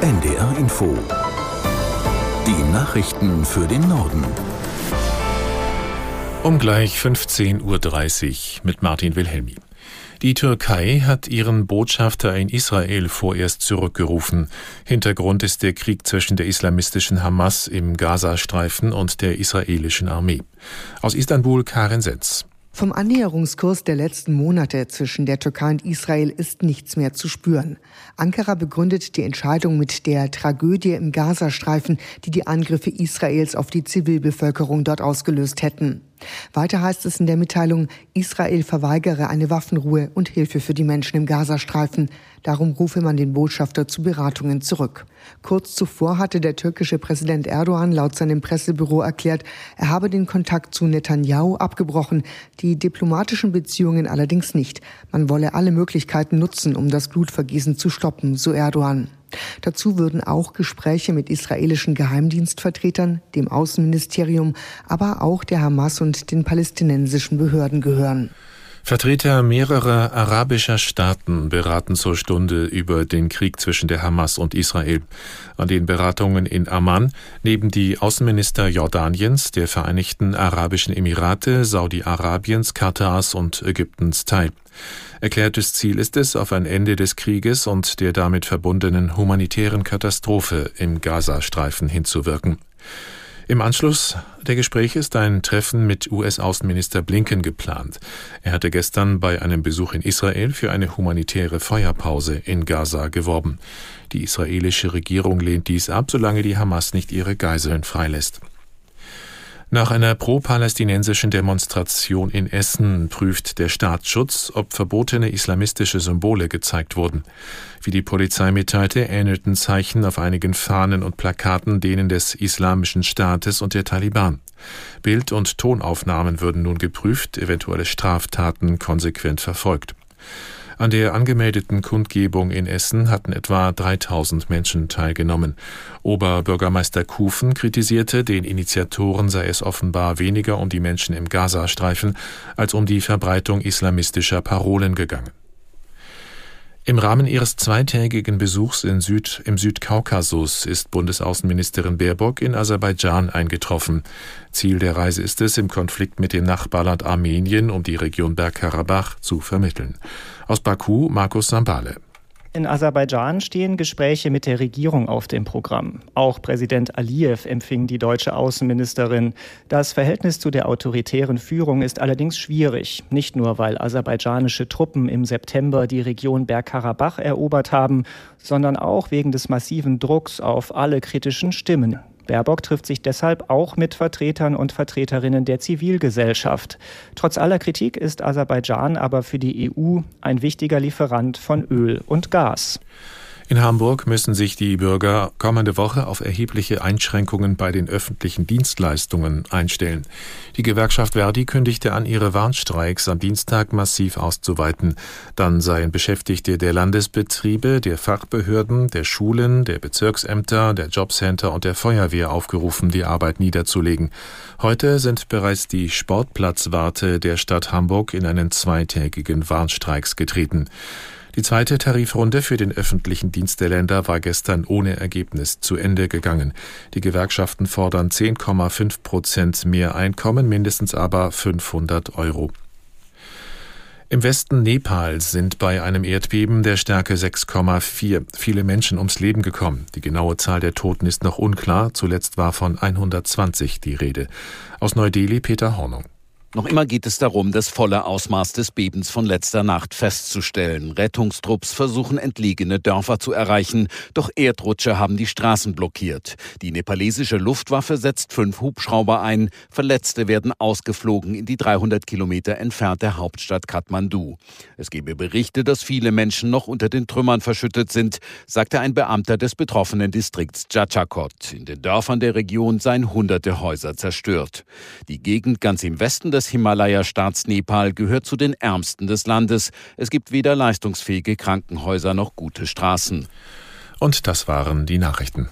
NDR Info. Die Nachrichten für den Norden. Um gleich 15.30 Uhr mit Martin Wilhelmi. Die Türkei hat ihren Botschafter in Israel vorerst zurückgerufen. Hintergrund ist der Krieg zwischen der islamistischen Hamas im Gazastreifen und der israelischen Armee. Aus Istanbul Karin Setz. Vom Annäherungskurs der letzten Monate zwischen der Türkei und Israel ist nichts mehr zu spüren. Ankara begründet die Entscheidung mit der Tragödie im Gazastreifen, die die Angriffe Israels auf die Zivilbevölkerung dort ausgelöst hätten. Weiter heißt es in der Mitteilung, Israel verweigere eine Waffenruhe und Hilfe für die Menschen im Gazastreifen. Darum rufe man den Botschafter zu Beratungen zurück. Kurz zuvor hatte der türkische Präsident Erdogan laut seinem Pressebüro erklärt, er habe den Kontakt zu Netanyahu abgebrochen, die diplomatischen Beziehungen allerdings nicht. Man wolle alle Möglichkeiten nutzen, um das Blutvergießen zu stoppen, so Erdogan. Dazu würden auch Gespräche mit israelischen Geheimdienstvertretern, dem Außenministerium, aber auch der Hamas und den palästinensischen Behörden gehören. Vertreter mehrerer arabischer Staaten beraten zur Stunde über den Krieg zwischen der Hamas und Israel. An den Beratungen in Amman nehmen die Außenminister Jordaniens, der Vereinigten Arabischen Emirate, Saudi-Arabiens, Katars und Ägyptens teil. Erklärtes Ziel ist es, auf ein Ende des Krieges und der damit verbundenen humanitären Katastrophe im Gazastreifen hinzuwirken. Im Anschluss der Gespräche ist ein Treffen mit US-Außenminister Blinken geplant. Er hatte gestern bei einem Besuch in Israel für eine humanitäre Feuerpause in Gaza geworben. Die israelische Regierung lehnt dies ab, solange die Hamas nicht ihre Geiseln freilässt. Nach einer pro-palästinensischen Demonstration in Essen prüft der Staatsschutz, ob verbotene islamistische Symbole gezeigt wurden. Wie die Polizei mitteilte, ähnelten Zeichen auf einigen Fahnen und Plakaten denen des Islamischen Staates und der Taliban. Bild- und Tonaufnahmen würden nun geprüft, eventuelle Straftaten konsequent verfolgt. An der angemeldeten Kundgebung in Essen hatten etwa 3000 Menschen teilgenommen. Oberbürgermeister Kufen kritisierte, den Initiatoren sei es offenbar weniger um die Menschen im Gazastreifen als um die Verbreitung islamistischer Parolen gegangen. Im Rahmen ihres zweitägigen Besuchs Süd, im Südkaukasus ist Bundesaußenministerin Baerbock in Aserbaidschan eingetroffen. Ziel der Reise ist es, im Konflikt mit dem Nachbarland Armenien um die Region Bergkarabach zu vermitteln. Aus Baku Markus Sambale. In Aserbaidschan stehen Gespräche mit der Regierung auf dem Programm. Auch Präsident Aliyev empfing die deutsche Außenministerin. Das Verhältnis zu der autoritären Führung ist allerdings schwierig. Nicht nur, weil aserbaidschanische Truppen im September die Region Bergkarabach erobert haben, sondern auch wegen des massiven Drucks auf alle kritischen Stimmen. Baerbock trifft sich deshalb auch mit Vertretern und Vertreterinnen der Zivilgesellschaft. Trotz aller Kritik ist Aserbaidschan aber für die EU ein wichtiger Lieferant von Öl und Gas. In Hamburg müssen sich die Bürger kommende Woche auf erhebliche Einschränkungen bei den öffentlichen Dienstleistungen einstellen. Die Gewerkschaft Verdi kündigte an, ihre Warnstreiks am Dienstag massiv auszuweiten. Dann seien Beschäftigte der Landesbetriebe, der Fachbehörden, der Schulen, der Bezirksämter, der Jobcenter und der Feuerwehr aufgerufen, die Arbeit niederzulegen. Heute sind bereits die Sportplatzwarte der Stadt Hamburg in einen zweitägigen Warnstreiks getreten. Die zweite Tarifrunde für den öffentlichen Dienst der Länder war gestern ohne Ergebnis zu Ende gegangen. Die Gewerkschaften fordern 10,5 Prozent mehr Einkommen, mindestens aber 500 Euro. Im Westen Nepals sind bei einem Erdbeben der Stärke 6,4 viele Menschen ums Leben gekommen. Die genaue Zahl der Toten ist noch unklar. Zuletzt war von 120 die Rede. Aus Neu-Delhi Peter Hornung. Noch immer geht es darum, das volle Ausmaß des Bebens von letzter Nacht festzustellen. Rettungstrupps versuchen entlegene Dörfer zu erreichen, doch Erdrutsche haben die Straßen blockiert. Die nepalesische Luftwaffe setzt fünf Hubschrauber ein, Verletzte werden ausgeflogen in die 300 Kilometer entfernte Hauptstadt Kathmandu. Es gebe Berichte, dass viele Menschen noch unter den Trümmern verschüttet sind, sagte ein Beamter des betroffenen Distrikts Jachakot. In den Dörfern der Region seien hunderte Häuser zerstört. Die Gegend ganz im Westen des Himalaya-Staats Nepal gehört zu den ärmsten des Landes. Es gibt weder leistungsfähige Krankenhäuser noch gute Straßen. Und das waren die Nachrichten.